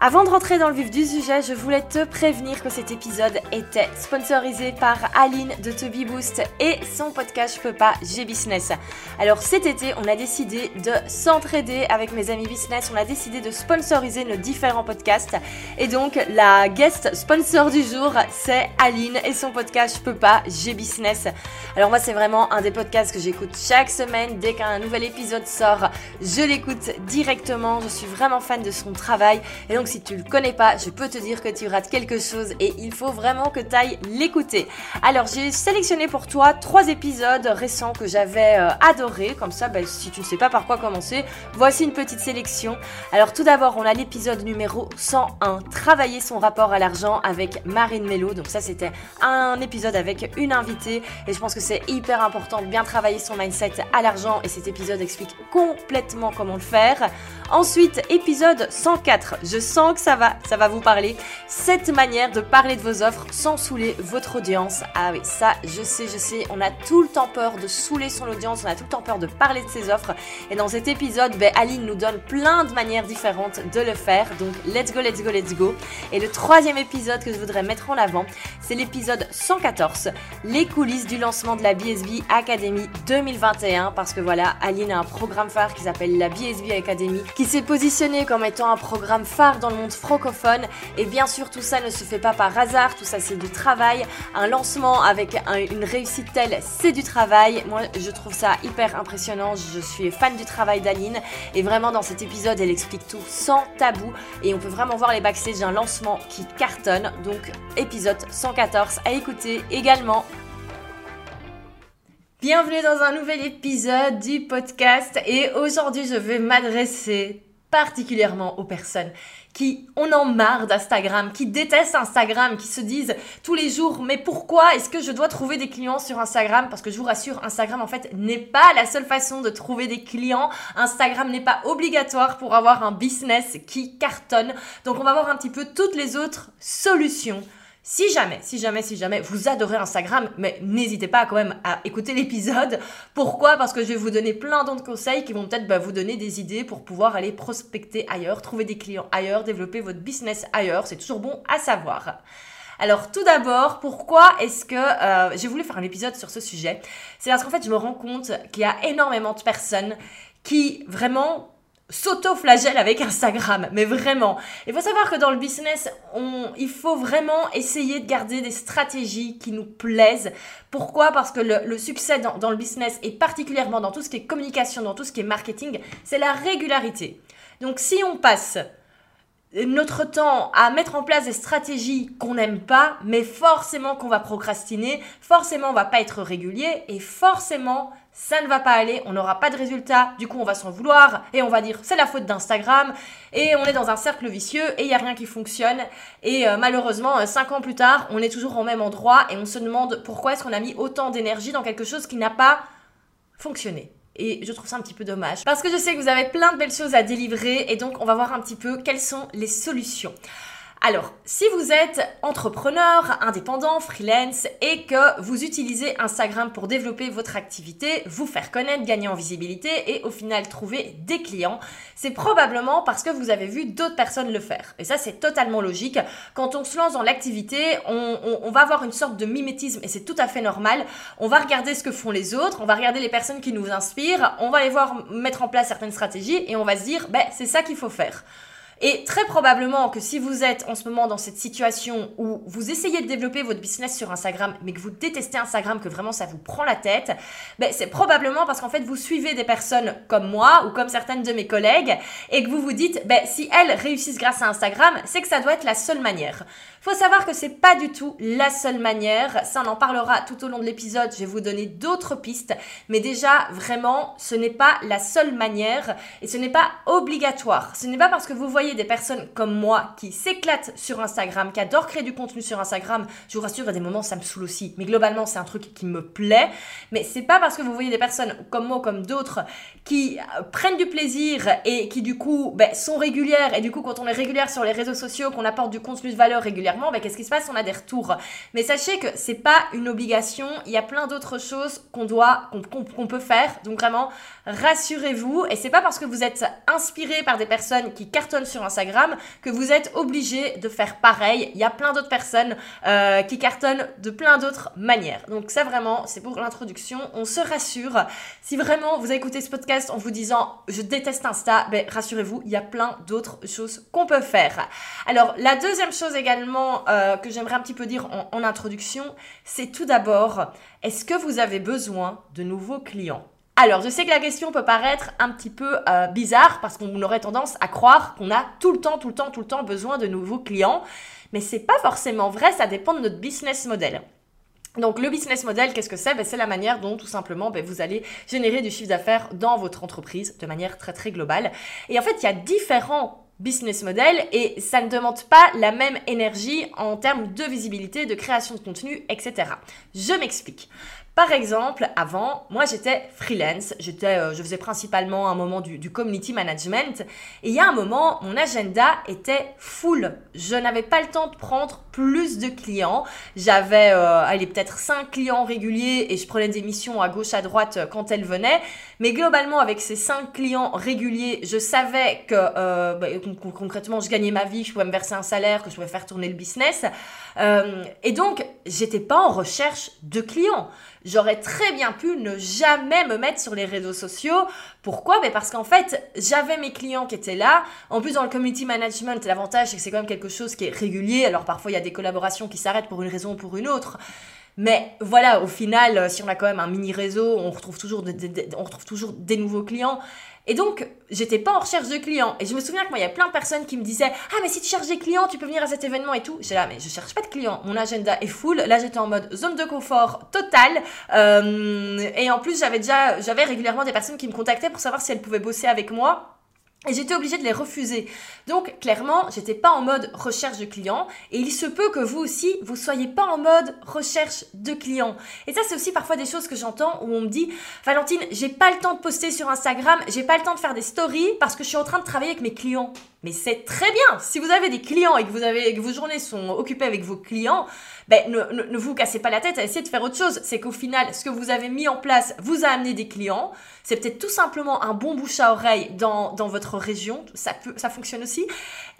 Avant de rentrer dans le vif du sujet, je voulais te prévenir que cet épisode était sponsorisé par Aline de To Boost et son podcast Je peux pas, j'ai business. Alors cet été, on a décidé de s'entraider avec mes amis business, on a décidé de sponsoriser nos différents podcasts. Et donc la guest sponsor du jour, c'est Aline et son podcast Je peux pas, j'ai business. Alors moi, c'est vraiment un des podcasts que j'écoute chaque semaine. Dès qu'un nouvel épisode sort, je l'écoute directement, je suis vraiment fan de son travail. Et donc si tu le connais pas, je peux te dire que tu rates quelque chose et il faut vraiment que tu ailles l'écouter. Alors, j'ai sélectionné pour toi trois épisodes récents que j'avais euh, adoré. Comme ça, ben, si tu ne sais pas par quoi commencer, voici une petite sélection. Alors, tout d'abord, on a l'épisode numéro 101, Travailler son rapport à l'argent avec Marine Mello. Donc ça, c'était un épisode avec une invitée et je pense que c'est hyper important de bien travailler son mindset à l'argent et cet épisode explique complètement comment le faire. Ensuite, épisode 104, je sens que ça va, ça va vous parler. Cette manière de parler de vos offres sans saouler votre audience. Ah oui, ça, je sais, je sais, on a tout le temps peur de saouler son audience, on a tout le temps peur de parler de ses offres. Et dans cet épisode, ben, Aline nous donne plein de manières différentes de le faire. Donc, let's go, let's go, let's go. Et le troisième épisode que je voudrais mettre en avant, c'est l'épisode 114, les coulisses du lancement de la BSB Academy 2021. Parce que voilà, Aline a un programme phare qui s'appelle la BSB Academy, qui s'est positionné comme étant un programme phare dans le monde francophone. Et bien sûr, tout ça ne se fait pas par hasard, tout ça c'est du travail. Un lancement avec une réussite telle, c'est du travail. Moi, je trouve ça hyper impressionnant. Je suis fan du travail d'Aline. Et vraiment, dans cet épisode, elle explique tout sans tabou. Et on peut vraiment voir les backstage d'un lancement qui cartonne. Donc, épisode 114 à écouter également. Bienvenue dans un nouvel épisode du podcast et aujourd'hui je vais m'adresser particulièrement aux personnes qui on en marre d'Instagram, qui détestent Instagram, qui se disent tous les jours mais pourquoi est-ce que je dois trouver des clients sur Instagram? Parce que je vous rassure, Instagram en fait n'est pas la seule façon de trouver des clients. Instagram n'est pas obligatoire pour avoir un business qui cartonne. Donc on va voir un petit peu toutes les autres solutions si jamais, si jamais, si jamais vous adorez Instagram, mais n'hésitez pas quand même à écouter l'épisode. Pourquoi? Parce que je vais vous donner plein d'autres conseils qui vont peut-être bah, vous donner des idées pour pouvoir aller prospecter ailleurs, trouver des clients ailleurs, développer votre business ailleurs. C'est toujours bon à savoir. Alors tout d'abord, pourquoi est-ce que euh, j'ai voulu faire un épisode sur ce sujet? C'est parce qu'en fait, je me rends compte qu'il y a énormément de personnes qui vraiment s'auto-flagelle avec Instagram, mais vraiment. Il faut savoir que dans le business, on, il faut vraiment essayer de garder des stratégies qui nous plaisent. Pourquoi? Parce que le, succès dans, dans, le business, et particulièrement dans tout ce qui est communication, dans tout ce qui est marketing, c'est la régularité. Donc si on passe notre temps à mettre en place des stratégies qu'on n'aime pas, mais forcément qu'on va procrastiner, forcément on va pas être régulier et forcément ça ne va pas aller, on n'aura pas de résultat, du coup on va s'en vouloir et on va dire c'est la faute d'Instagram et on est dans un cercle vicieux et il n'y a rien qui fonctionne et euh, malheureusement euh, cinq ans plus tard on est toujours au même endroit et on se demande pourquoi est-ce qu'on a mis autant d'énergie dans quelque chose qui n'a pas fonctionné. Et je trouve ça un petit peu dommage. Parce que je sais que vous avez plein de belles choses à délivrer et donc on va voir un petit peu quelles sont les solutions. Alors, si vous êtes entrepreneur, indépendant, freelance et que vous utilisez Instagram pour développer votre activité, vous faire connaître, gagner en visibilité et au final trouver des clients, c'est probablement parce que vous avez vu d'autres personnes le faire. Et ça, c'est totalement logique. Quand on se lance dans l'activité, on, va avoir une sorte de mimétisme et c'est tout à fait normal. On va regarder ce que font les autres, on va regarder les personnes qui nous inspirent, on va les voir mettre en place certaines stratégies et on va se dire, ben, c'est ça qu'il faut faire. Et très probablement que si vous êtes en ce moment dans cette situation où vous essayez de développer votre business sur Instagram, mais que vous détestez Instagram, que vraiment ça vous prend la tête, ben c'est probablement parce qu'en fait vous suivez des personnes comme moi ou comme certaines de mes collègues et que vous vous dites, ben, si elles réussissent grâce à Instagram, c'est que ça doit être la seule manière. Faut savoir que c'est pas du tout la seule manière. Ça, on en parlera tout au long de l'épisode. Je vais vous donner d'autres pistes. Mais déjà, vraiment, ce n'est pas la seule manière et ce n'est pas obligatoire. Ce n'est pas parce que vous voyez des personnes comme moi qui s'éclatent sur Instagram, qui adorent créer du contenu sur Instagram. Je vous rassure, à des moments, ça me saoule aussi. Mais globalement, c'est un truc qui me plaît. Mais c'est pas parce que vous voyez des personnes comme moi, comme d'autres, qui euh, prennent du plaisir et qui, du coup, ben, sont régulières. Et du coup, quand on est régulière sur les réseaux sociaux, qu'on apporte du contenu de valeur régulièrement, ben, qu'est-ce qui se passe? On a des retours. Mais sachez que c'est pas une obligation. Il y a plein d'autres choses qu'on doit, qu'on peut faire. Donc vraiment, rassurez-vous. Et c'est pas parce que vous êtes inspiré par des personnes qui cartonnent sur Instagram que vous êtes obligé de faire pareil. Il y a plein d'autres personnes euh, qui cartonnent de plein d'autres manières. Donc ça vraiment, c'est pour l'introduction. On se rassure. Si vraiment vous écouté ce podcast en vous disant je déteste Insta, ben rassurez-vous, il y a plein d'autres choses qu'on peut faire. Alors la deuxième chose également euh, que j'aimerais un petit peu dire en, introduction, c'est tout d'abord, est-ce que vous avez besoin de nouveaux clients? Alors, je sais que la question peut paraître un petit peu euh, bizarre parce qu'on aurait tendance à croire qu'on a tout le temps, tout le temps, tout le temps besoin de nouveaux clients, mais c'est pas forcément vrai, ça dépend de notre business model. Donc le business model, qu'est-ce que c'est? Ben, C'est la manière dont tout simplement ben, vous allez générer du chiffre d'affaires dans votre entreprise de manière très très globale. Et en fait, il y a différents business model et ça ne demande pas la même énergie en termes de visibilité, de création de contenu, etc. Je m'explique. Par exemple, avant, moi j'étais freelance, j'étais, euh, je faisais principalement un moment du, community management, et il y a un moment, mon agenda était full. Je n'avais pas le temps de prendre plus de clients. J'avais, euh, allez, peut-être 5 clients réguliers et je prenais des missions à gauche, à droite euh, quand elles venaient. Mais globalement, avec ces 5 clients réguliers, je savais que euh, bah, concrètement, je gagnais ma vie, je pouvais me verser un salaire, que je pouvais faire tourner le business. et donc, j'étais pas en recherche de clients. J'aurais très bien pu ne jamais me mettre sur les réseaux sociaux. Pourquoi? Ben Parce qu'en fait, j'avais mes clients qui étaient là. En plus, dans le community management, l'avantage, c'est que c'est quand même quelque chose qui est régulier. Alors parfois, il y a des collaborations qui s'arrêtent pour une raison ou pour une autre. Mais voilà, au final, si on a quand même un mini réseau, on retrouve toujours, on retrouve toujours des nouveaux clients. Et donc, j'étais pas en recherche de clients. Et je me souviens que moi, il y a plein de personnes qui me disaient Ah, mais si tu cherches des clients, tu peux venir à cet événement et tout. J'étais là, mais je cherche pas de clients. Mon agenda est full. Là, j'étais en mode zone de confort totale. Euh, et en plus, j'avais déjà, j'avais régulièrement des personnes qui me contactaient pour savoir si elles pouvaient bosser avec moi. Et j'étais obligée de les refuser. Donc clairement, j'étais pas en mode recherche de clients et il se peut que vous aussi, vous soyez pas en mode recherche de clients. Et ça c'est aussi parfois des choses que j'entends où on me dit "Valentine, j'ai pas le temps de poster sur Instagram, j'ai pas le temps de faire des stories parce que je suis en train de travailler avec mes clients." Mais c'est très bien. Si vous avez des clients et que vos journées sont occupées avec vos clients, ben ne, ne, vous cassez pas la tête à essayer de faire autre chose. C'est qu'au final, ce que vous avez mis en place vous a amené des clients. C'est peut-être tout simplement un bon bouche à oreille dans, dans votre région. Ça peut, ça fonctionne aussi.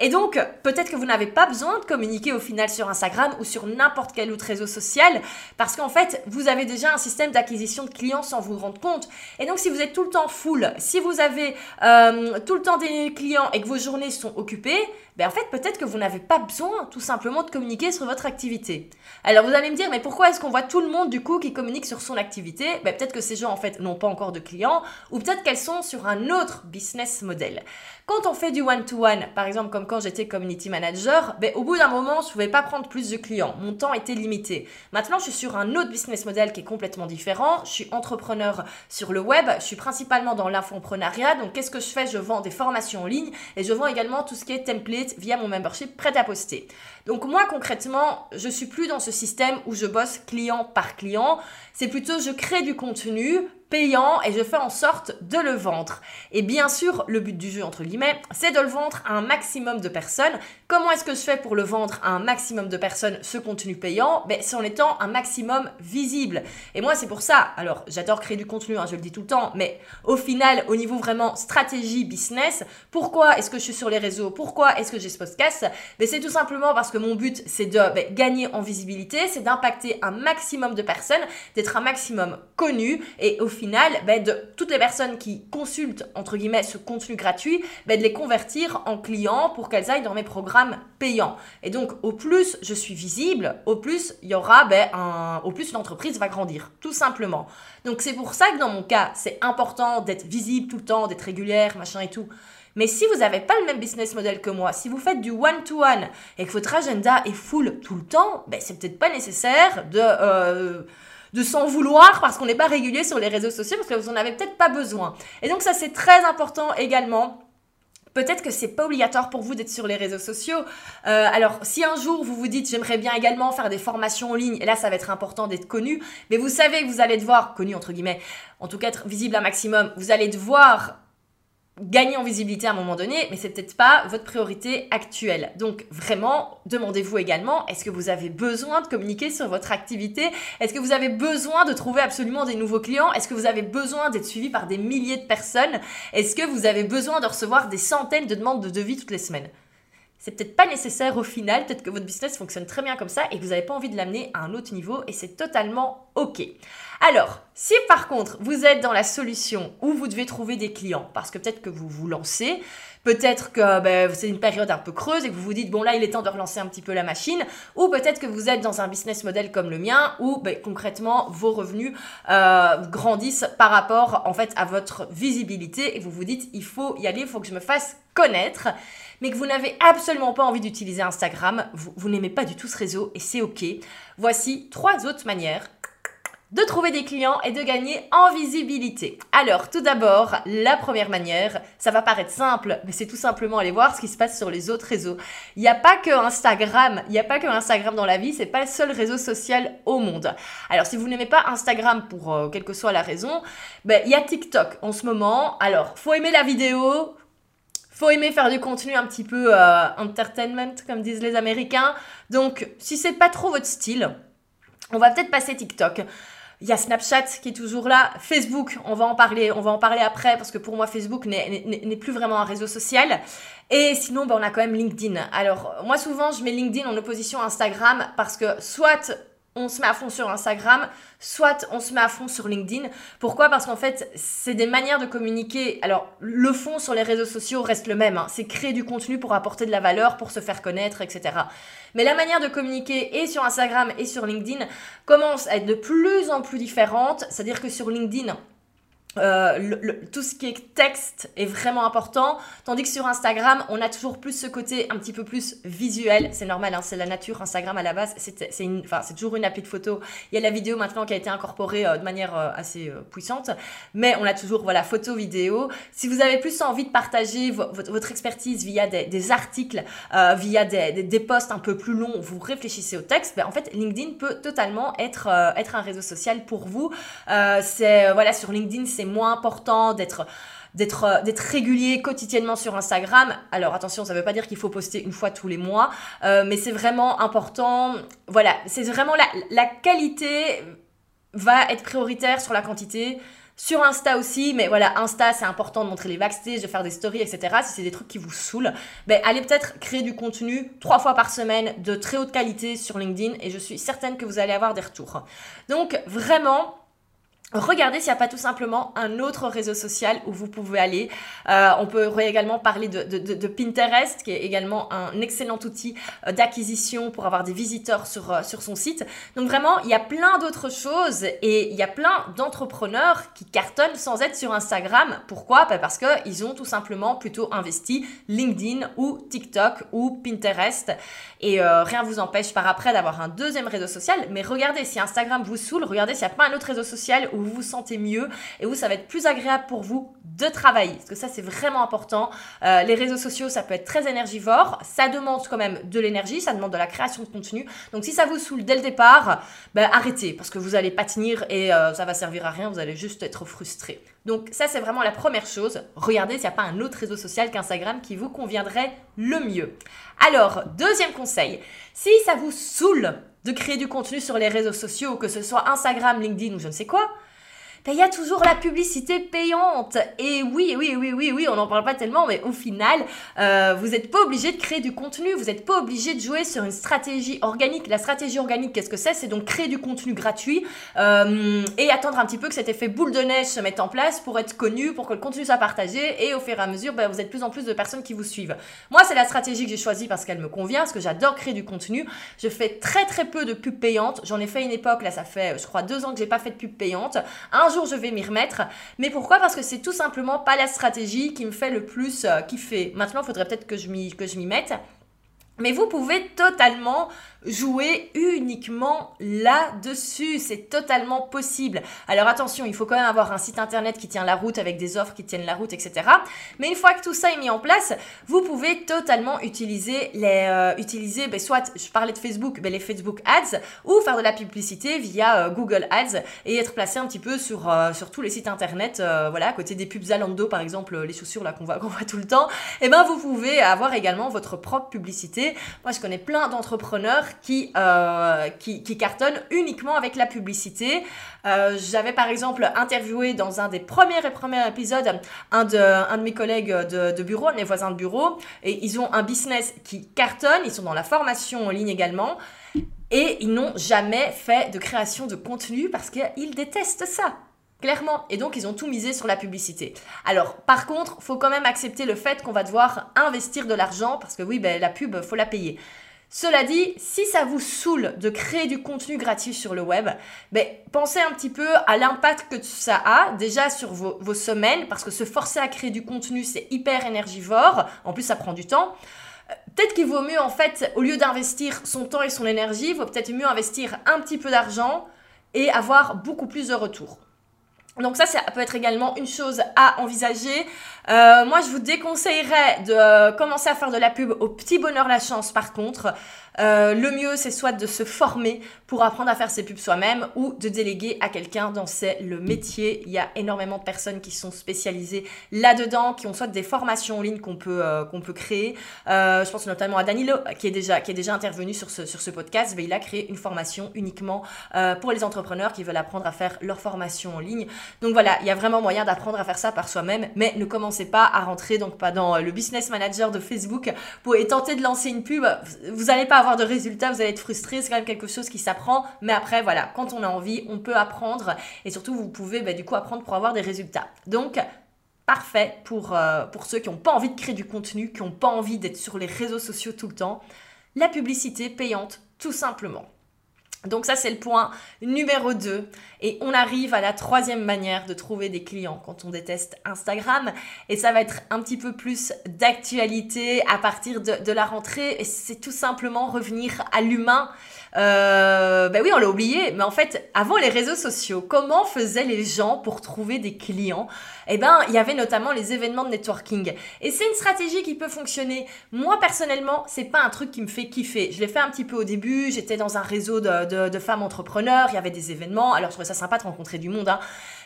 Et donc, peut-être que vous n'avez pas besoin de communiquer au final sur Instagram ou sur n'importe quel autre réseau social parce qu'en fait, vous avez déjà un système d'acquisition de clients sans vous rendre compte. Et donc, si vous êtes tout le temps full, si vous avez euh, tout le temps des clients et que vos journées sont occupées, ben en fait, peut-être que vous n'avez pas besoin tout simplement de communiquer sur votre activité. Alors vous allez me dire, mais pourquoi est-ce qu'on voit tout le monde du coup qui communique sur son activité? Ben, Peut-être que ces gens en fait n'ont pas encore de clients ou peut-être qu'elles sont sur un autre business model. Quand on fait du one-to-one, par exemple comme quand j'étais community manager, ben, au bout d'un moment, je pouvais pas prendre plus de clients. Mon temps était limité. Maintenant, je suis sur un autre business model qui est complètement différent. Je suis entrepreneur sur le web. Je suis principalement dans l'infoprenariat. Donc, qu'est-ce que je fais? Je vends des formations en ligne et je vends également tout ce qui est template via mon membership prêt à poster. Donc, moi, concrètement, je suis plus dans ce système où je bosse client par client. C'est plutôt je crée du contenu payant et je fais en sorte de le vendre. Et bien sûr, le but du jeu, entre guillemets, c'est de le vendre à un maximum de personnes. Comment est-ce que je fais pour le vendre à un maximum de personnes, ce contenu payant? Ben, C'est en étant un maximum visible. Et moi, c'est pour ça, alors j'adore créer du contenu, hein, je le dis tout le temps, mais au final, au niveau vraiment stratégie business, pourquoi est-ce que je suis sur les réseaux? Pourquoi est-ce que j'ai ce podcast? Ben, C'est tout simplement parce que mon but, c'est de ben, gagner en visibilité, c'est d'impacter un maximum de personnes, d'être un maximum connu et final, ben, de toutes les personnes qui consultent, entre guillemets, ce contenu gratuit, ben, de les convertir en clients pour qu'elles aillent dans mes programmes payants. Et donc, au plus je suis visible, au plus il y aura, ben, un, au plus l'entreprise va grandir, tout simplement. Donc, c'est pour ça que dans mon cas, c'est important d'être visible tout le temps, d'être régulière, machin et tout. Mais si vous n'avez pas le même business model que moi, si vous faites du one-to-one et que votre agenda est full tout le temps, ben, c'est peut-être pas nécessaire de... Euh, de s'en vouloir parce qu'on n'est pas régulier sur les réseaux sociaux parce que vous n'en avez peut-être pas besoin. Et donc ça c'est très important également. Peut-être que c'est pas obligatoire pour vous d'être sur les réseaux sociaux. Euh, alors, si un jour vous vous dites j'aimerais bien également faire des formations en ligne, et là ça va être important d'être connu, mais vous savez que vous allez devoir, connu entre guillemets, en tout cas être visible un maximum, vous allez devoir gagner en visibilité à un moment donné, mais c'est peut-être pas votre priorité actuelle. Donc vraiment, demandez-vous également, est-ce que vous avez besoin de communiquer sur votre activité? Est-ce que vous avez besoin de trouver absolument des nouveaux clients? Est-ce que vous avez besoin d'être suivi par des milliers de personnes? Est-ce que vous avez besoin de recevoir des centaines de demandes de devis toutes les semaines? C'est peut-être pas nécessaire au final, peut-être que votre business fonctionne très bien comme ça et que vous n'avez pas envie de l'amener à un autre niveau et c'est totalement ok. Alors, si par contre vous êtes dans la solution où vous devez trouver des clients, parce que peut-être que vous vous lancez, peut-être que ben, c'est une période un peu creuse et que vous vous dites bon là il est temps de relancer un petit peu la machine, ou peut-être que vous êtes dans un business model comme le mien où ben, concrètement vos revenus euh, grandissent par rapport en fait à votre visibilité et vous vous dites il faut y aller, il faut que je me fasse connaître mais que vous n'avez absolument pas envie d'utiliser Instagram, vous, n'aimez pas du tout ce réseau et c'est ok. Voici trois autres manières de trouver des clients et de gagner en visibilité. Alors, tout d'abord, la première manière, ça va paraître simple, mais c'est tout simplement aller voir ce qui se passe sur les autres réseaux. Il n'y a pas que Instagram, il n'y a pas que Instagram dans la vie, c'est pas le seul réseau social au monde. Alors, si vous n'aimez pas Instagram pour euh, quelle que soit la raison, ben, il y a TikTok en ce moment. Alors, faut aimer la vidéo, faut aimer faire du contenu un petit peu euh, entertainment, comme disent les Américains. Donc, si c'est pas trop votre style, on va peut-être passer TikTok. Il y a Snapchat qui est toujours là, Facebook, on va en parler, on va en parler après parce que pour moi Facebook n'est plus vraiment un réseau social. Et sinon, ben, on a quand même LinkedIn. Alors moi souvent je mets LinkedIn en opposition à Instagram parce que soit on se met à fond sur Instagram, soit on se met à fond sur LinkedIn. Pourquoi? Parce qu'en fait, c'est des manières de communiquer. Alors, le fond sur les réseaux sociaux reste le même. Hein. C'est créer du contenu pour apporter de la valeur, pour se faire connaître, etc. Mais la manière de communiquer et sur Instagram et sur LinkedIn commence à être de plus en plus différente. C'est-à-dire que sur LinkedIn, euh, tout ce qui est texte est vraiment important, tandis que sur Instagram, on a toujours plus ce côté un petit peu plus visuel. C'est normal, hein, c'est la nature. Instagram à la base, c'est toujours une appli de photo. Il y a la vidéo maintenant qui a été incorporée euh, de manière euh, assez puissante, mais on a toujours voilà photo, vidéo. Si vous avez plus envie de partager votre, expertise via des, articles, via des, des, posts un peu plus longs, vous réfléchissez au texte, ben, en fait, LinkedIn peut totalement être être un réseau social pour vous. c'est voilà sur LinkedIn, c'est moins important d'être d'être euh, d'être régulier quotidiennement sur Instagram. Alors attention, ça ne veut pas dire qu'il faut poster une fois tous les mois, euh, mais c'est vraiment important. Voilà, c'est vraiment la, la qualité va être prioritaire sur la quantité. Sur Insta aussi, mais voilà, Insta, c'est important de montrer les backstage, de faire des stories, etc. Si c'est des trucs qui vous saoulent, ben, allez peut-être créer du contenu trois fois par semaine de très haute qualité sur LinkedIn et je suis certaine que vous allez avoir des retours. Donc, vraiment, Regardez s'il n'y a pas tout simplement un autre réseau social où vous pouvez aller. Euh, on peut également parler de, Pinterest, qui est également un excellent outil euh, d'acquisition pour avoir des visiteurs sur, euh, sur son site. Donc vraiment, il y a plein d'autres choses et il y a plein d'entrepreneurs qui cartonnent sans être sur Instagram. Pourquoi? Bah, Parce qu'ils ont tout simplement plutôt investi LinkedIn ou TikTok ou Pinterest. Et rien vous empêche par après d'avoir un deuxième réseau social. Mais regardez, si Instagram vous saoule, regardez s'il n'y a pas un autre réseau social vous vous sentez mieux et où ça va être plus agréable pour vous de travailler. Parce que ça, c'est vraiment important. Euh, les réseaux sociaux, ça peut être très énergivore. Ça demande quand même de l'énergie, ça demande de la création de contenu. Donc si ça vous saoule dès le départ, ben, arrêtez parce que vous n'allez pas tenir et euh, ça va servir à rien. Vous allez juste être frustré. Donc ça, c'est vraiment la première chose. Regardez s'il n'y a pas un autre réseau social qu'Instagram qui vous conviendrait le mieux. Alors, deuxième conseil, si ça vous saoule de créer du contenu sur les réseaux sociaux, que ce soit Instagram, LinkedIn ou je ne sais quoi, ben, il y a toujours la publicité payante. Et oui, oui, oui, oui, oui, on n'en parle pas tellement, mais au final, euh, vous n'êtes pas obligé de créer du contenu, vous n'êtes pas obligé de jouer sur une stratégie organique. La stratégie organique, qu'est-ce que c'est? C'est donc créer du contenu gratuit euh, et attendre un petit peu que cet effet boule de neige se mette en place pour être connu, pour que le contenu soit partagé et au fur et à mesure, ben, vous êtes plus en plus de personnes qui vous suivent. Moi, c'est la stratégie que j'ai choisie parce qu'elle me convient, parce que j'adore créer du contenu. Je fais très très peu de pubs payantes. J'en ai fait une époque, là ça fait je crois deux ans que j'ai pas fait de pub payante. Un je vais m'y remettre. Mais pourquoi? Parce que c'est tout simplement pas la stratégie qui me fait le plus euh, kiffer. Maintenant, il faudrait peut-être que je m'y mette. Mais vous pouvez totalement jouer uniquement là-dessus. C'est totalement possible. Alors attention, il faut quand même avoir un site internet qui tient la route avec des offres qui tiennent la route, etc. Mais une fois que tout ça est mis en place, vous pouvez totalement utiliser les, euh, utiliser, ben, soit je parlais de Facebook, ben, les Facebook Ads, ou faire de la publicité via euh, Google Ads et être placé un petit peu sur, euh, sur tous les sites internet. voilà, à côté des pubs Zalando par exemple, les chaussures là qu'on voit, qu'on voit tout le temps. Et eh ben vous pouvez avoir également votre propre publicité. Moi, je connais plein d'entrepreneurs qui, euh, qui, qui, cartonnent uniquement avec la publicité. Euh, j'avais par exemple interviewé dans un des premiers et premiers épisodes un de, un de mes collègues de, de bureau, mes voisins de bureau, et ils ont un business qui cartonne, ils sont dans la formation en ligne également. Et ils n'ont jamais fait de création de contenu parce qu'ils détestent ça. Clairement. Et donc, ils ont tout misé sur la publicité. Alors, par contre, faut quand même accepter le fait qu'on va devoir investir de l'argent parce que oui, ben, la pub, faut la payer. Cela dit, si ça vous saoule de créer du contenu gratuit sur le web, ben, pensez un petit peu à l'impact que ça a déjà sur vos, vos semaines, parce que se forcer à créer du contenu, c'est hyper énergivore. En plus, ça prend du temps. Euh, peut-être qu'il vaut mieux, en fait, au lieu d'investir son temps et son énergie, il vaut peut-être mieux investir un petit peu d'argent et avoir beaucoup plus de retours. Donc ça, ça peut être également une chose à envisager. Euh, moi, je vous déconseillerais de commencer à faire de la pub au petit bonheur la chance. Par contre, euh, le mieux, c'est soit de se former pour apprendre à faire ses pubs soi-même ou de déléguer à quelqu'un dans c'est le métier. Il y a énormément de personnes qui sont spécialisées là-dedans, qui ont soit des formations en ligne qu'on peut, euh, qu'on peut créer. Euh, je pense notamment à Danilo, qui est déjà, qui est déjà intervenu sur ce, sur ce podcast. Mais il a créé une formation uniquement pour les entrepreneurs qui veulent apprendre à faire leur formation en ligne. Donc voilà, il y a vraiment moyen d'apprendre à faire ça par soi-même, mais ne commencez pas à rentrer donc pas dans le business manager de Facebook pour tenter de lancer une pub. Vous n'allez pas avoir de résultats, vous allez être frustré, c'est quand même quelque chose qui s'apprend. Mais après, voilà, quand on a envie, on peut apprendre. Et surtout, vous pouvez bah, du coup apprendre pour avoir des résultats. Donc, parfait pour, euh, pour ceux qui n'ont pas envie de créer du contenu, qui n'ont pas envie d'être sur les réseaux sociaux tout le temps. La publicité payante, tout simplement. Donc ça, c'est le point numéro 2. Et on arrive à la troisième manière de trouver des clients quand on déteste Instagram. Et ça va être un petit peu plus d'actualité à partir de, de la rentrée. Et c'est tout simplement revenir à l'humain. Euh, ben oui, on l'a oublié, mais en fait, avant les réseaux sociaux, comment faisaient les gens pour trouver des clients? Eh ben, il y avait notamment les événements de networking. Et c'est une stratégie qui peut fonctionner. Moi, personnellement, c'est pas un truc qui me fait kiffer. Je l'ai fait un petit peu au début, j'étais dans un réseau de, de, femmes entrepreneurs, il y avait des événements, alors je trouvais ça sympa de rencontrer du monde, hein.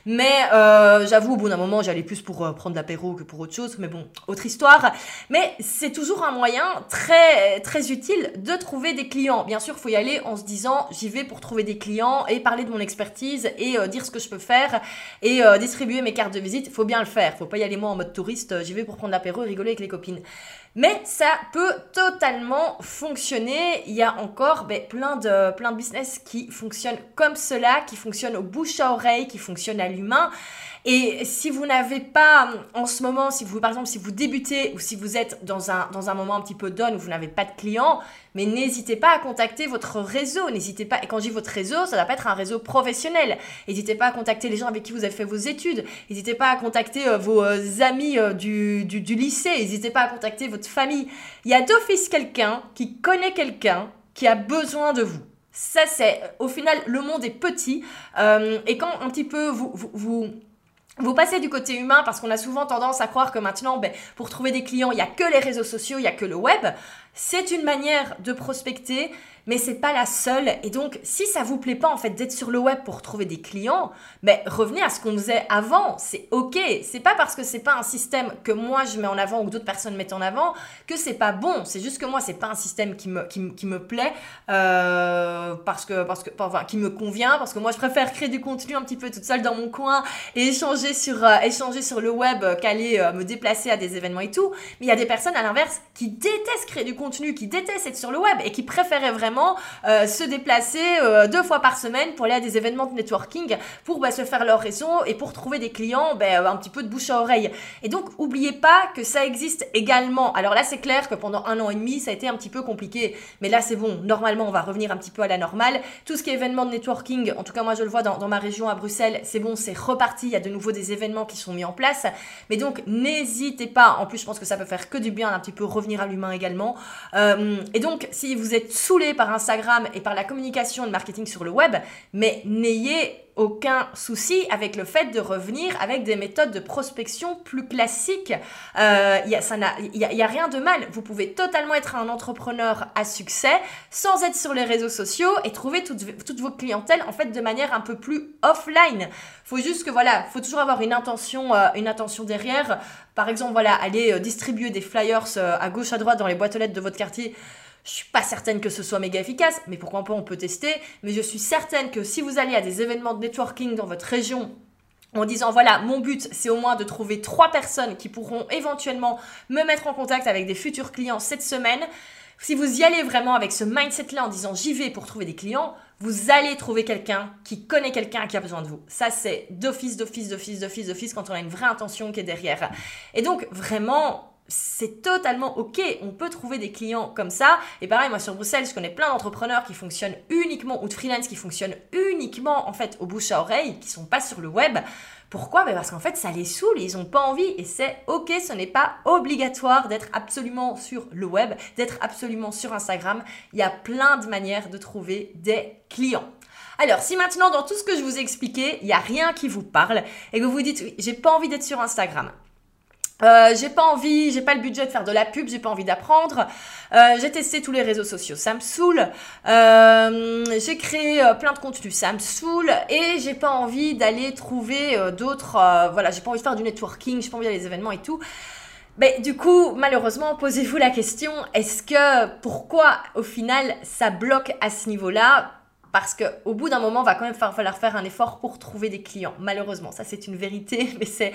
Mais euh, j'avoue, au bout d'un moment, j'allais plus pour euh, prendre l'apéro que pour autre chose. Mais bon, autre histoire. Mais c'est toujours un moyen très, très utile de trouver des clients. Bien sûr, il faut y aller en se disant, j'y vais pour trouver des clients et parler de mon expertise et euh, dire ce que je peux faire et distribuer mes cartes de visite. Il faut bien le faire. faut pas y aller moi en mode touriste. J'y vais pour prendre l'apéro et rigoler avec les copines. Mais ça peut totalement fonctionner. Il y a encore ben, plein, de, plein de business qui fonctionnent comme cela, qui fonctionnent au bouche à oreille, qui fonctionnent à l'humain. Et si vous n'avez pas en ce moment, si vous par exemple si vous débutez ou si vous êtes dans un, dans un moment un petit peu down où vous n'avez pas de clients, mais n'hésitez pas à contacter votre réseau. N'hésitez pas, et quand je dis votre réseau, ça doit pas être un réseau professionnel. N'hésitez pas à contacter les gens avec qui vous avez fait vos études. N'hésitez pas à contacter euh, vos euh, amis euh, du, du, lycée. N'hésitez pas à contacter votre famille. Il y a d'office quelqu'un qui connaît quelqu'un qui a besoin de vous. Ça, c'est au final, le monde est petit. et quand un petit peu vous, vous vous passez du côté humain parce qu'on a souvent tendance à croire que maintenant, ben, pour trouver des clients, il n'y a que les réseaux sociaux, il n'y a que le web. C'est une manière de prospecter, mais c'est pas la seule. Et donc, si ça vous plaît pas en fait d'être sur le web pour trouver des clients, mais revenez à ce qu'on faisait avant. C'est ok. C'est pas parce que c'est pas un système que moi je mets en avant ou d'autres personnes mettent en avant que c'est pas bon. C'est juste que moi c'est pas un système qui me, qui, qui me plaît euh, parce que parce que enfin qui me convient parce que moi je préfère créer du contenu un petit peu toute seule dans mon coin et échanger sur euh, échanger sur le web qu'aller euh, me déplacer à des événements et tout. Mais il y a des personnes à l'inverse qui détestent créer du contenu, qui détestent être sur le web et qui préféraient vraiment euh, se déplacer euh, deux fois par semaine pour aller à des événements de networking, pour bah, se faire leur réseau et pour trouver des clients bah, un petit peu de bouche à oreille. Et donc, oubliez pas que ça existe également. Alors là, c'est clair que pendant un an et demi, ça a été un petit peu compliqué. Mais là, c'est bon. Normalement, on va revenir un petit peu à la normale. Tout ce qui est événement de networking, en tout cas, moi, je le vois dans, dans ma région à Bruxelles, c'est bon, c'est reparti. Il y a de nouveau des événements qui sont mis en place. Mais donc, n'hésitez pas. En plus, je pense que ça peut faire que du bien un petit peu revenir à l'humain également. Euh, et donc, si vous êtes saoulé par Instagram et par la communication de marketing sur le web, mais n'ayez aucun souci avec le fait de revenir avec des méthodes de prospection plus classiques. Il euh, n'y a, a, rien de mal. Vous pouvez totalement être un entrepreneur à succès sans être sur les réseaux sociaux et trouver toutes, toutes vos clientèles en fait de manière un peu plus offline. Faut juste que voilà, faut toujours avoir une intention, euh, une intention derrière. Par exemple, voilà, aller euh, distribuer des flyers à gauche à droite dans les boîtes aux lettres de votre quartier je suis pas certaine que ce soit méga efficace, mais pourquoi pas on peut tester. Mais je suis certaine que si vous allez à des événements de networking dans votre région en disant voilà, mon but c'est au moins de trouver trois personnes qui pourront éventuellement me mettre en contact avec des futurs clients cette semaine. Si vous y allez vraiment avec ce mindset-là en disant j'y vais pour trouver des clients, vous allez trouver quelqu'un qui connaît quelqu'un qui a besoin de vous. Ça, c'est d'office, d'office, d'office, d'office, d'office quand on a une vraie intention qui est derrière. Et donc, vraiment, c'est totalement ok. On peut trouver des clients comme ça. Et pareil, moi sur Bruxelles, je connais plein d'entrepreneurs qui fonctionnent uniquement, ou de freelance qui fonctionnent uniquement en fait au bouche à oreille, qui sont pas sur le web. Pourquoi? Ben Parce qu'en fait, ça les saoule, ils n'ont pas envie. Et c'est ok, ce n'est pas obligatoire d'être absolument sur le web, d'être absolument sur Instagram. Il y a plein de manières de trouver des clients. Alors, si maintenant, dans tout ce que je vous ai expliqué, il n'y a rien qui vous parle et que vous vous dites, oui, j'ai pas envie d'être sur Instagram, euh, j'ai pas envie, j'ai pas le budget de faire de la pub, j'ai pas envie d'apprendre. Euh, j'ai testé tous les réseaux sociaux, ça me saoule. Euh, j'ai créé plein de contenus, ça me saoule. Et j'ai pas envie d'aller trouver d'autres. voilà, j'ai pas envie de faire du networking, j'ai pas envie d'aller à des événements et tout. Mais du coup, malheureusement, posez-vous la question est-ce que pourquoi au final ça bloque à ce niveau-là? Parce qu'au bout d'un moment, va quand même falloir faire un effort pour trouver des clients. Malheureusement, ça c'est une vérité, mais c'est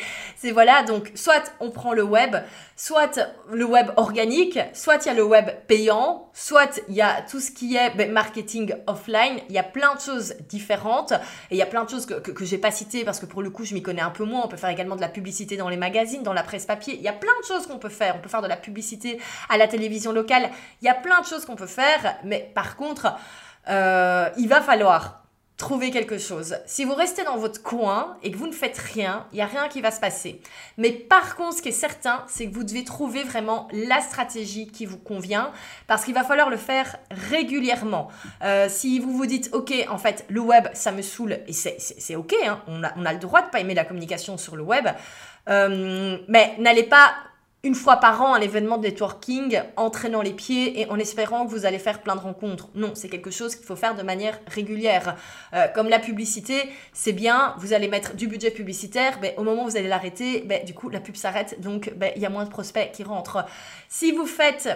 voilà. Donc, soit on prend le web, soit le web organique, soit il y a le web payant, soit il y a tout ce qui est ben, marketing offline. Il y a plein de choses différentes et il y a plein de choses que, que, que j'ai pas citées parce que pour le coup, je m'y connais un peu moins. On peut faire également de la publicité dans les magazines, dans la presse papier. Il y a plein de choses qu'on peut faire. On peut faire de la publicité à la télévision locale. Il y a plein de choses qu'on peut faire, mais par contre, euh, il va falloir trouver quelque chose. Si vous restez dans votre coin et que vous ne faites rien, il n'y a rien qui va se passer. Mais par contre, ce qui est certain, c'est que vous devez trouver vraiment la stratégie qui vous convient parce qu'il va falloir le faire régulièrement. Euh, si vous vous dites, OK, en fait, le web, ça me saoule, et c'est OK, hein, on, a, on, a, le droit de pas aimer la communication sur le web, euh, mais n'allez pas une fois par an un événement de networking en traînant les pieds et en espérant que vous allez faire plein de rencontres. Non, c'est quelque chose qu'il faut faire de manière régulière. Euh, comme la publicité, c'est bien, vous allez mettre du budget publicitaire, mais au moment où vous allez l'arrêter, ben, du coup la pub s'arrête, donc ben, il y a moins de prospects qui rentrent. Si vous faites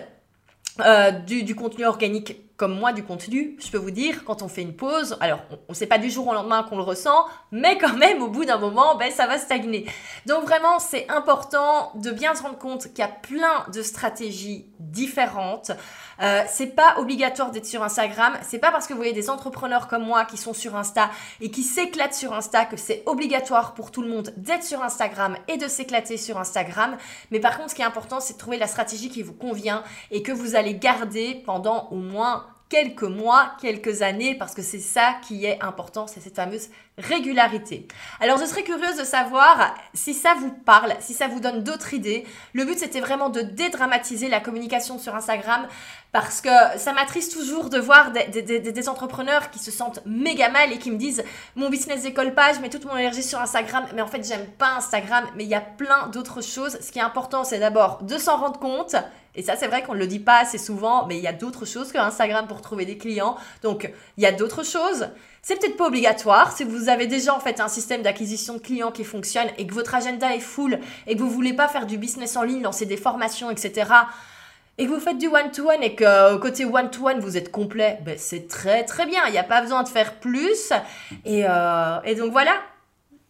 euh, du, du, contenu organique comme moi du contenu, je peux vous dire, quand on fait une pause, alors on ne sait pas du jour au lendemain qu'on le ressent, mais quand même au bout d'un moment, ben, ça va stagner. Donc vraiment, c'est important de bien se rendre compte qu'il y a plein de stratégies différentes. Euh, c'est pas obligatoire d'être sur Instagram. C'est pas parce que vous voyez des entrepreneurs comme moi qui sont sur Insta et qui s'éclatent sur Insta que c'est obligatoire pour tout le monde d'être sur Instagram et de s'éclater sur Instagram. Mais par contre, ce qui est important, c'est de trouver la stratégie qui vous convient et que vous allez garder pendant au moins quelques mois, quelques années, parce que c'est ça qui est important, c'est cette fameuse régularité. Alors je serais curieuse de savoir si ça vous parle, si ça vous donne d'autres idées. Le but c'était vraiment de dédramatiser la communication sur Instagram Parce que ça m'attriste toujours de voir des, entrepreneurs qui se sentent méga mal et qui me disent mon business décolle pas, je mets toute mon énergie sur Instagram, mais en fait j'aime pas Instagram, mais il y a plein d'autres choses. Ce qui est important, c'est d'abord de s'en rendre compte. Et ça, c'est vrai qu'on ne le dit pas assez souvent, mais il y a d'autres choses que Instagram pour trouver des clients. Donc, il y a d'autres choses. C'est peut-être pas obligatoire. Si vous avez déjà en fait un système d'acquisition de clients qui fonctionne et que votre agenda est full et que vous voulez pas faire du business en ligne, lancer des formations, etc et que vous faites du one-to-one et que euh, côté one-to-one vous êtes complet, ben, c'est très très bien. Il n'y a pas besoin de faire plus. Euh, et donc voilà.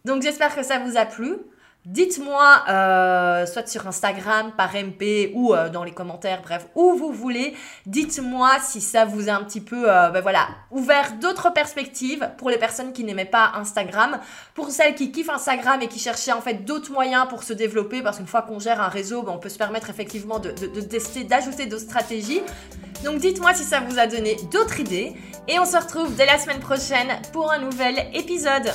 Donc j'espère que ça vous a plu. Dites-moi, euh, soit sur Instagram, par MP ou euh, dans les commentaires, bref, où vous voulez. Dites-moi si ça vous a un petit peu, euh, ben voilà, ouvert d'autres perspectives pour les personnes qui n'aimaient pas Instagram, pour celles qui kiffent Instagram et qui cherchaient en fait d'autres moyens pour se développer, parce qu'une fois qu'on gère un réseau, ben, on peut se permettre effectivement de, de tester, d'ajouter d'autres stratégies. Donc dites-moi si ça vous a donné d'autres idées et on se retrouve dès la semaine prochaine pour un nouvel épisode.